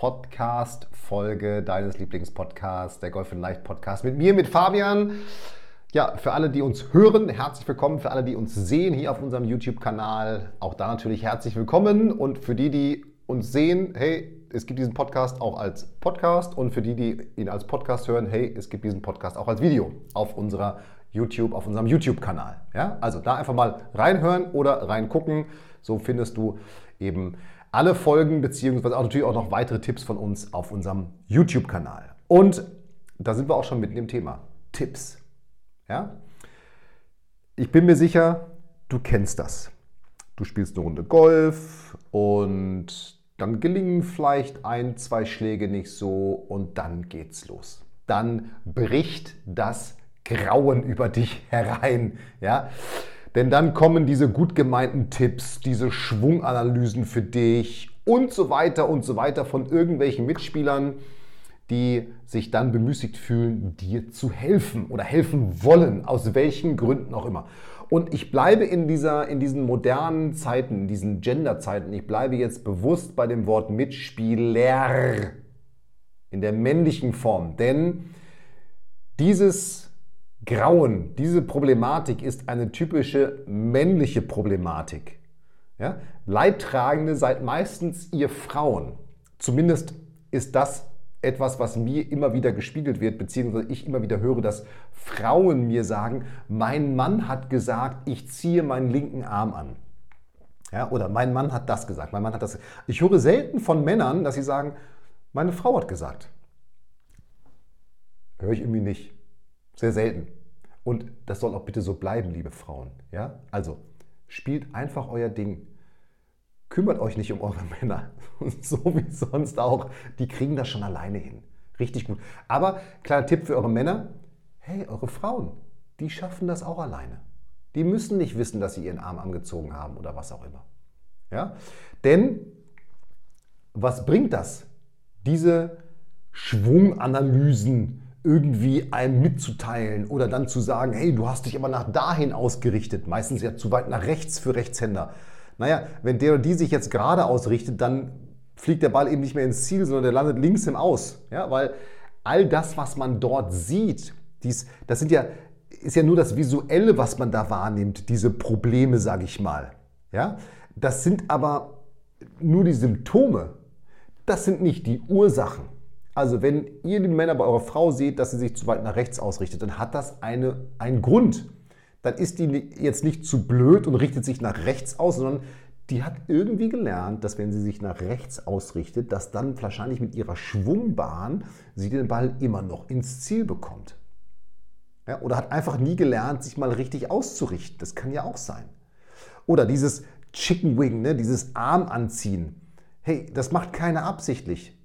Podcast-Folge deines Lieblingspodcasts, der Golf in Leicht Podcast. Mit mir, mit Fabian. Ja, für alle, die uns hören, herzlich willkommen. Für alle, die uns sehen hier auf unserem YouTube-Kanal, auch da natürlich herzlich willkommen. Und für die, die uns sehen, hey, es gibt diesen Podcast auch als Podcast. Und für die, die ihn als Podcast hören, hey, es gibt diesen Podcast auch als Video auf unserer YouTube, auf unserem YouTube-Kanal. Ja, also da einfach mal reinhören oder reingucken. So findest du eben alle Folgen beziehungsweise auch natürlich auch noch weitere Tipps von uns auf unserem YouTube-Kanal. Und da sind wir auch schon mitten im Thema. Tipps. Ja? Ich bin mir sicher, du kennst das. Du spielst eine Runde Golf und dann gelingen vielleicht ein, zwei Schläge nicht so und dann geht's los. Dann bricht das Grauen über dich herein. Ja? Denn dann kommen diese gut gemeinten Tipps, diese Schwunganalysen für dich und so weiter und so weiter von irgendwelchen Mitspielern, die sich dann bemüßigt fühlen, dir zu helfen oder helfen wollen, aus welchen Gründen auch immer. Und ich bleibe in, dieser, in diesen modernen Zeiten, in diesen Genderzeiten, ich bleibe jetzt bewusst bei dem Wort Mitspieler in der männlichen Form. Denn dieses Grauen, diese Problematik ist eine typische männliche Problematik. Ja? Leidtragende seid meistens ihr Frauen. Zumindest ist das etwas, was mir immer wieder gespiegelt wird, beziehungsweise ich immer wieder höre, dass Frauen mir sagen, mein Mann hat gesagt, ich ziehe meinen linken Arm an. Ja, oder mein Mann hat das gesagt, mein Mann hat das. Ich höre selten von Männern, dass sie sagen, meine Frau hat gesagt. Höre ich irgendwie nicht. Sehr selten. Und das soll auch bitte so bleiben, liebe Frauen. Ja? Also, spielt einfach euer Ding. Kümmert euch nicht um eure Männer. so wie sonst auch. Die kriegen das schon alleine hin. Richtig gut. Aber kleiner Tipp für eure Männer. Hey, eure Frauen, die schaffen das auch alleine. Die müssen nicht wissen, dass sie ihren Arm angezogen haben oder was auch immer. Ja? Denn was bringt das? Diese Schwunganalysen, irgendwie einem mitzuteilen oder dann zu sagen, hey, du hast dich aber nach dahin ausgerichtet, meistens ja zu weit nach rechts für Rechtshänder. Naja, wenn der oder die sich jetzt gerade ausrichtet, dann fliegt der Ball eben nicht mehr ins Ziel, sondern der landet links im Aus. Ja, weil all das, was man dort sieht, dies, das sind ja, ist ja nur das Visuelle, was man da wahrnimmt, diese Probleme, sage ich mal. Ja, das sind aber nur die Symptome. Das sind nicht die Ursachen. Also wenn ihr die Männer bei eurer Frau seht, dass sie sich zu weit nach rechts ausrichtet, dann hat das eine, einen Grund. Dann ist die jetzt nicht zu blöd und richtet sich nach rechts aus, sondern die hat irgendwie gelernt, dass wenn sie sich nach rechts ausrichtet, dass dann wahrscheinlich mit ihrer Schwungbahn sie den Ball immer noch ins Ziel bekommt. Ja, oder hat einfach nie gelernt, sich mal richtig auszurichten. Das kann ja auch sein. Oder dieses Chicken Wing, ne, dieses Arm anziehen. Hey, das macht keiner absichtlich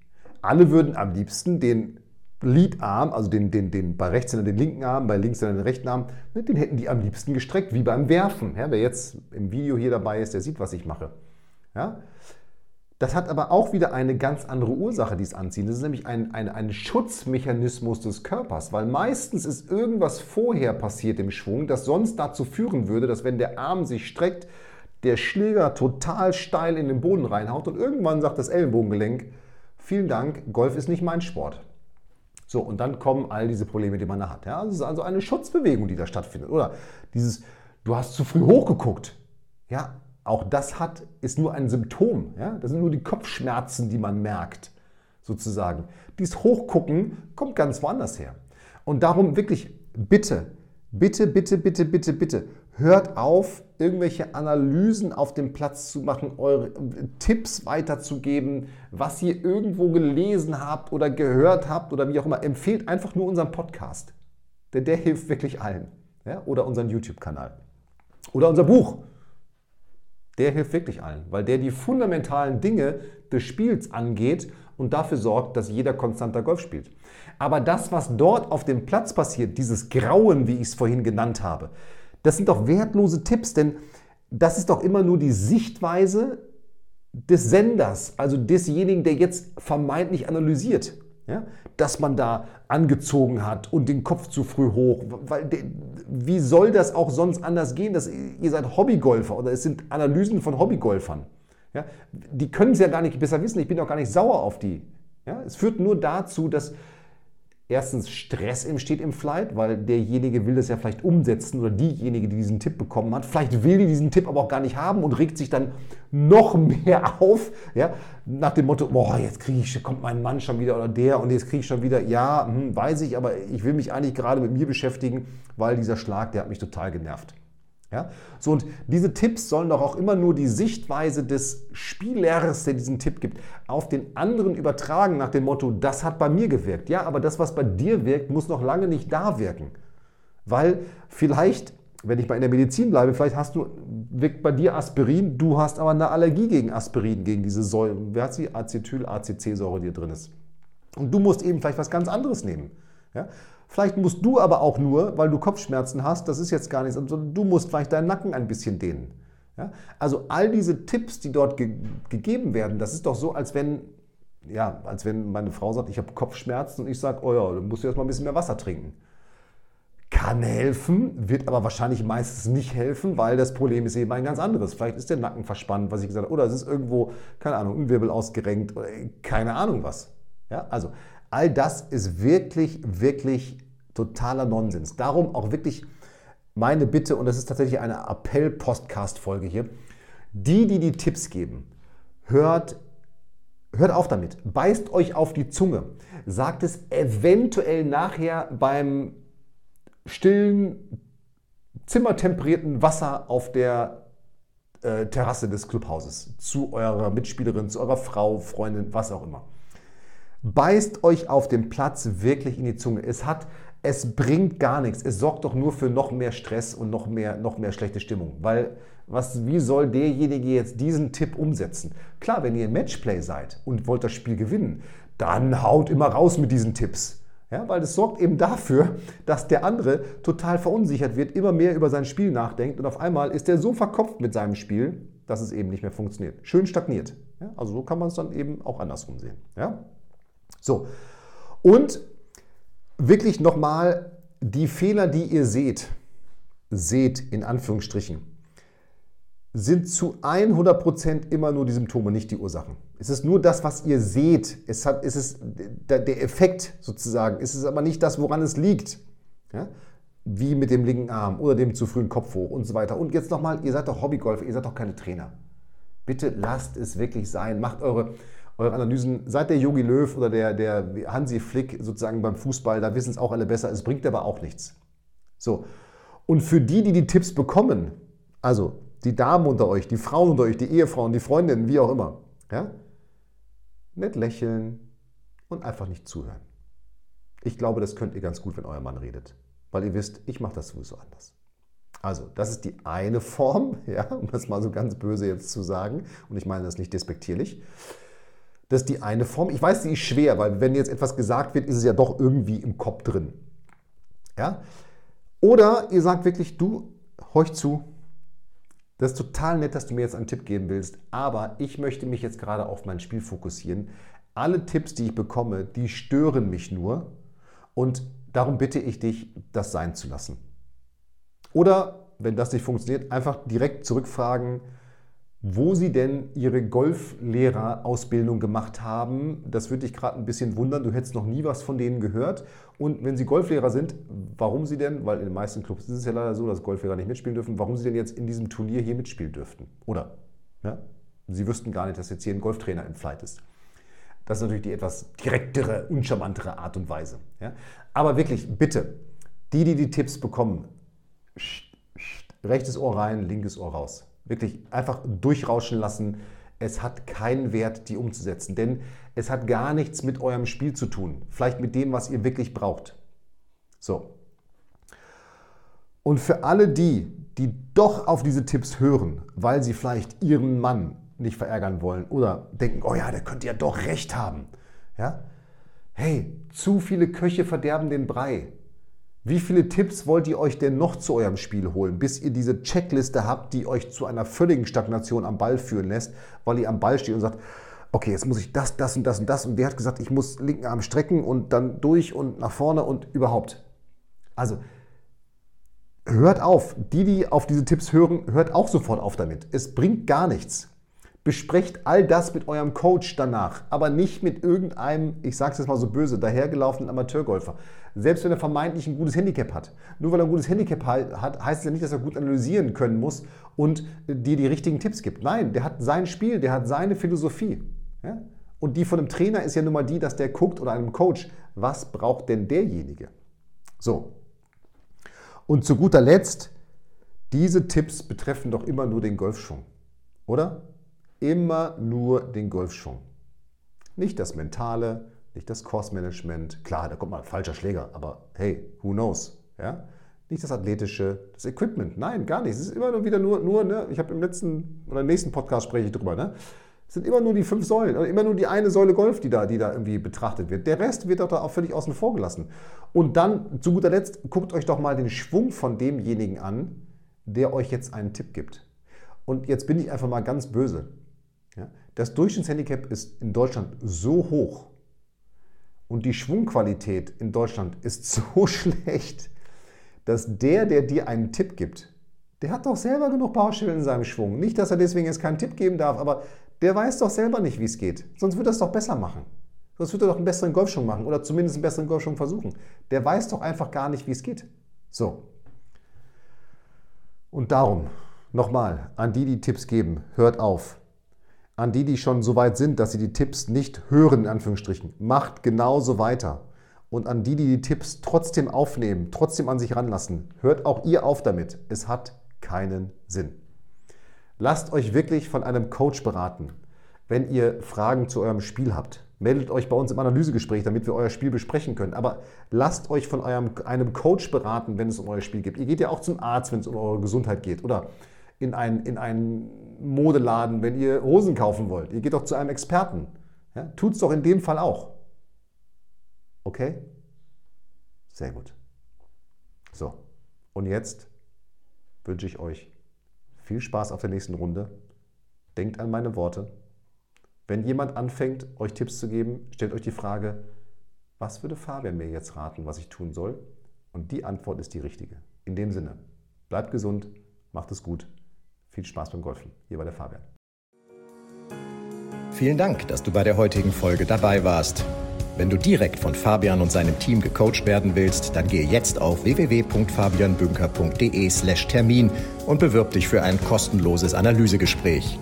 alle würden am liebsten den Leadarm, also den, den, den bei Rechtshänder den linken Arm, bei Linkshänder den rechten Arm, ne, den hätten die am liebsten gestreckt, wie beim Werfen. Ja, wer jetzt im Video hier dabei ist, der sieht, was ich mache. Ja? Das hat aber auch wieder eine ganz andere Ursache, dies Anziehen. Das ist nämlich ein, ein, ein Schutzmechanismus des Körpers, weil meistens ist irgendwas vorher passiert im Schwung, das sonst dazu führen würde, dass wenn der Arm sich streckt, der Schläger total steil in den Boden reinhaut und irgendwann sagt das Ellenbogengelenk, vielen Dank, Golf ist nicht mein Sport. So, und dann kommen all diese Probleme, die man da hat. Ja, das ist also eine Schutzbewegung, die da stattfindet. Oder dieses, du hast zu früh hochgeguckt. Ja, auch das hat, ist nur ein Symptom. Ja? Das sind nur die Kopfschmerzen, die man merkt, sozusagen. Dieses Hochgucken kommt ganz woanders her. Und darum wirklich, bitte, bitte, bitte, bitte, bitte, bitte, hört auf, irgendwelche Analysen auf dem Platz zu machen, eure Tipps weiterzugeben, was ihr irgendwo gelesen habt oder gehört habt oder wie auch immer. Empfehlt einfach nur unseren Podcast. Denn der hilft wirklich allen. Ja? Oder unseren YouTube-Kanal. Oder unser Buch. Der hilft wirklich allen, weil der die fundamentalen Dinge des Spiels angeht und dafür sorgt, dass jeder konstanter Golf spielt. Aber das, was dort auf dem Platz passiert, dieses Grauen, wie ich es vorhin genannt habe, das sind doch wertlose Tipps, denn das ist doch immer nur die Sichtweise des Senders, also desjenigen, der jetzt vermeintlich analysiert. Ja? Dass man da angezogen hat und den Kopf zu früh hoch. Weil, wie soll das auch sonst anders gehen? Dass, ihr seid Hobbygolfer oder es sind Analysen von Hobbygolfern. Ja? Die können es ja gar nicht besser wissen. Ich bin auch gar nicht sauer auf die. Ja? Es führt nur dazu, dass erstens Stress entsteht im Flight, weil derjenige will das ja vielleicht umsetzen oder diejenige, die diesen Tipp bekommen hat, vielleicht will die diesen Tipp aber auch gar nicht haben und regt sich dann noch mehr auf, ja, nach dem Motto, boah, jetzt kriege ich, kommt mein Mann schon wieder oder der und jetzt kriege ich schon wieder, ja, hm, weiß ich, aber ich will mich eigentlich gerade mit mir beschäftigen, weil dieser Schlag, der hat mich total genervt. Ja? So, und diese Tipps sollen doch auch immer nur die Sichtweise des Spielers, der diesen Tipp gibt, auf den anderen übertragen, nach dem Motto, das hat bei mir gewirkt. Ja, aber das, was bei dir wirkt, muss noch lange nicht da wirken. Weil vielleicht, wenn ich mal in der Medizin bleibe, vielleicht hast du, wirkt bei dir Aspirin, du hast aber eine Allergie gegen Aspirin, gegen diese Säure. Wer hat sie? Acetyl-ACC-Säure, die drin ist. Und du musst eben vielleicht was ganz anderes nehmen. Ja? Vielleicht musst du aber auch nur, weil du Kopfschmerzen hast, das ist jetzt gar nichts, sondern du musst vielleicht deinen Nacken ein bisschen dehnen. Ja? Also all diese Tipps, die dort ge gegeben werden, das ist doch so, als wenn, ja, als wenn meine Frau sagt, ich habe Kopfschmerzen und ich sage, oh ja, dann musst du erst mal ein bisschen mehr Wasser trinken. Kann helfen, wird aber wahrscheinlich meistens nicht helfen, weil das Problem ist eben ein ganz anderes. Vielleicht ist der Nacken verspannt, was ich gesagt habe, oder es ist irgendwo, keine Ahnung, ein Wirbel ausgerenkt oder keine Ahnung was. Ja, also All das ist wirklich, wirklich totaler Nonsens. Darum auch wirklich meine Bitte, und das ist tatsächlich eine Appell-Podcast-Folge hier, die, die die Tipps geben, hört, hört auf damit. Beißt euch auf die Zunge. Sagt es eventuell nachher beim stillen, zimmertemperierten Wasser auf der äh, Terrasse des Clubhauses zu eurer Mitspielerin, zu eurer Frau, Freundin, was auch immer. Beißt euch auf dem Platz wirklich in die Zunge. Es hat, es bringt gar nichts. Es sorgt doch nur für noch mehr Stress und noch mehr, noch mehr schlechte Stimmung. Weil, was, wie soll derjenige jetzt diesen Tipp umsetzen? Klar, wenn ihr im Matchplay seid und wollt das Spiel gewinnen, dann haut immer raus mit diesen Tipps. Ja, weil es sorgt eben dafür, dass der andere total verunsichert wird, immer mehr über sein Spiel nachdenkt und auf einmal ist er so verkopft mit seinem Spiel, dass es eben nicht mehr funktioniert. Schön stagniert. Ja, also so kann man es dann eben auch andersrum sehen. Ja? So, und wirklich nochmal die Fehler, die ihr seht, seht in Anführungsstrichen, sind zu 100% immer nur die Symptome, nicht die Ursachen. Es ist nur das, was ihr seht. Es, hat, es ist der Effekt sozusagen. Es ist aber nicht das, woran es liegt. Ja? Wie mit dem linken Arm oder dem zu frühen Kopf hoch und so weiter. Und jetzt nochmal, ihr seid doch Hobbygolfer, ihr seid doch keine Trainer. Bitte lasst es wirklich sein. Macht eure, eure Analysen, seit der Yogi Löw oder der, der Hansi Flick sozusagen beim Fußball, da wissen es auch alle besser, es bringt aber auch nichts. So. Und für die, die die Tipps bekommen, also die Damen unter euch, die Frauen unter euch, die Ehefrauen, die Freundinnen, wie auch immer, ja, nicht lächeln und einfach nicht zuhören. Ich glaube, das könnt ihr ganz gut, wenn euer Mann redet, weil ihr wisst, ich mache das sowieso anders. Also, das ist die eine Form, ja, um das mal so ganz böse jetzt zu sagen, und ich meine das nicht despektierlich. Das ist die eine Form. Ich weiß, die ist schwer, weil wenn jetzt etwas gesagt wird, ist es ja doch irgendwie im Kopf drin. Ja? Oder ihr sagt wirklich, du, horch zu, das ist total nett, dass du mir jetzt einen Tipp geben willst, aber ich möchte mich jetzt gerade auf mein Spiel fokussieren. Alle Tipps, die ich bekomme, die stören mich nur und darum bitte ich dich, das sein zu lassen. Oder, wenn das nicht funktioniert, einfach direkt zurückfragen, wo Sie denn Ihre Golflehrerausbildung gemacht haben. Das würde dich gerade ein bisschen wundern. Du hättest noch nie was von denen gehört. Und wenn Sie Golflehrer sind, warum Sie denn, weil in den meisten Clubs ist es ja leider so, dass Golflehrer nicht mitspielen dürfen, warum Sie denn jetzt in diesem Turnier hier mitspielen dürften? Oder ja, Sie wüssten gar nicht, dass jetzt hier ein Golftrainer im Flight ist. Das ist natürlich die etwas direktere, uncharmantere Art und Weise. Ja? Aber wirklich, bitte, die, die die Tipps bekommen, rechtes Ohr rein, linkes Ohr raus. Wirklich einfach durchrauschen lassen. Es hat keinen Wert, die umzusetzen, denn es hat gar nichts mit eurem Spiel zu tun. Vielleicht mit dem, was ihr wirklich braucht. So. Und für alle die, die doch auf diese Tipps hören, weil sie vielleicht ihren Mann nicht verärgern wollen oder denken, oh ja, der könnte ja doch recht haben. Ja? Hey, zu viele Köche verderben den Brei. Wie viele Tipps wollt ihr euch denn noch zu eurem Spiel holen, bis ihr diese Checkliste habt, die euch zu einer völligen Stagnation am Ball führen lässt, weil ihr am Ball steht und sagt, okay, jetzt muss ich das, das und das und das und der hat gesagt, ich muss linken Arm strecken und dann durch und nach vorne und überhaupt. Also hört auf, die, die auf diese Tipps hören, hört auch sofort auf damit. Es bringt gar nichts. Besprecht all das mit eurem Coach danach, aber nicht mit irgendeinem, ich sage es jetzt mal so böse, dahergelaufenen Amateurgolfer. Selbst wenn er vermeintlich ein gutes Handicap hat. Nur weil er ein gutes Handicap hat, heißt es ja nicht, dass er gut analysieren können muss und dir die richtigen Tipps gibt. Nein, der hat sein Spiel, der hat seine Philosophie. Ja? Und die von einem Trainer ist ja nun mal die, dass der guckt oder einem Coach, was braucht denn derjenige? So. Und zu guter Letzt, diese Tipps betreffen doch immer nur den Golfschwung, oder? Immer nur den Golfschwung. Nicht das Mentale, nicht das Kursmanagement. Klar, da kommt mal ein falscher Schläger, aber hey, who knows? Ja? Nicht das Athletische, das Equipment. Nein, gar nicht. Es ist immer nur wieder nur, nur ne? ich habe im letzten oder im nächsten Podcast spreche ich drüber, ne? Es sind immer nur die fünf Säulen, immer nur die eine Säule Golf, die da, die da irgendwie betrachtet wird. Der Rest wird doch da auch völlig außen vor gelassen. Und dann, zu guter Letzt, guckt euch doch mal den Schwung von demjenigen an, der euch jetzt einen Tipp gibt. Und jetzt bin ich einfach mal ganz böse. Das Durchschnittshandicap ist in Deutschland so hoch und die Schwungqualität in Deutschland ist so schlecht, dass der, der dir einen Tipp gibt, der hat doch selber genug Baustellen in seinem Schwung. Nicht, dass er deswegen jetzt keinen Tipp geben darf, aber der weiß doch selber nicht, wie es geht. Sonst würde er es doch besser machen. Sonst würde er doch einen besseren Golfschwung machen oder zumindest einen besseren Golfschwung versuchen. Der weiß doch einfach gar nicht, wie es geht. So. Und darum, nochmal, an die, die Tipps geben, hört auf an die, die schon so weit sind, dass sie die Tipps nicht hören, in Anführungsstrichen, macht genauso weiter. Und an die, die die Tipps trotzdem aufnehmen, trotzdem an sich ranlassen, hört auch ihr auf damit. Es hat keinen Sinn. Lasst euch wirklich von einem Coach beraten, wenn ihr Fragen zu eurem Spiel habt. Meldet euch bei uns im Analysegespräch, damit wir euer Spiel besprechen können. Aber lasst euch von eurem, einem Coach beraten, wenn es um euer Spiel geht. Ihr geht ja auch zum Arzt, wenn es um eure Gesundheit geht. Oder in einen, in einen Modeladen, wenn ihr Hosen kaufen wollt. Ihr geht doch zu einem Experten. Ja? Es doch in dem Fall auch. Okay? Sehr gut. So, und jetzt wünsche ich euch viel Spaß auf der nächsten Runde. Denkt an meine Worte. Wenn jemand anfängt, euch Tipps zu geben, stellt euch die Frage, was würde Fabian mir jetzt raten, was ich tun soll? Und die Antwort ist die richtige. In dem Sinne, bleibt gesund, macht es gut. Viel Spaß beim Golfen. Hier war der Fabian. Vielen Dank, dass du bei der heutigen Folge dabei warst. Wenn du direkt von Fabian und seinem Team gecoacht werden willst, dann gehe jetzt auf www.fabianbünker.de/termin und bewirb dich für ein kostenloses Analysegespräch.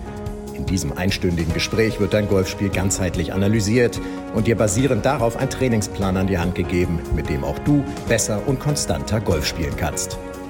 In diesem einstündigen Gespräch wird dein Golfspiel ganzheitlich analysiert und dir basierend darauf ein Trainingsplan an die Hand gegeben, mit dem auch du besser und konstanter Golf spielen kannst.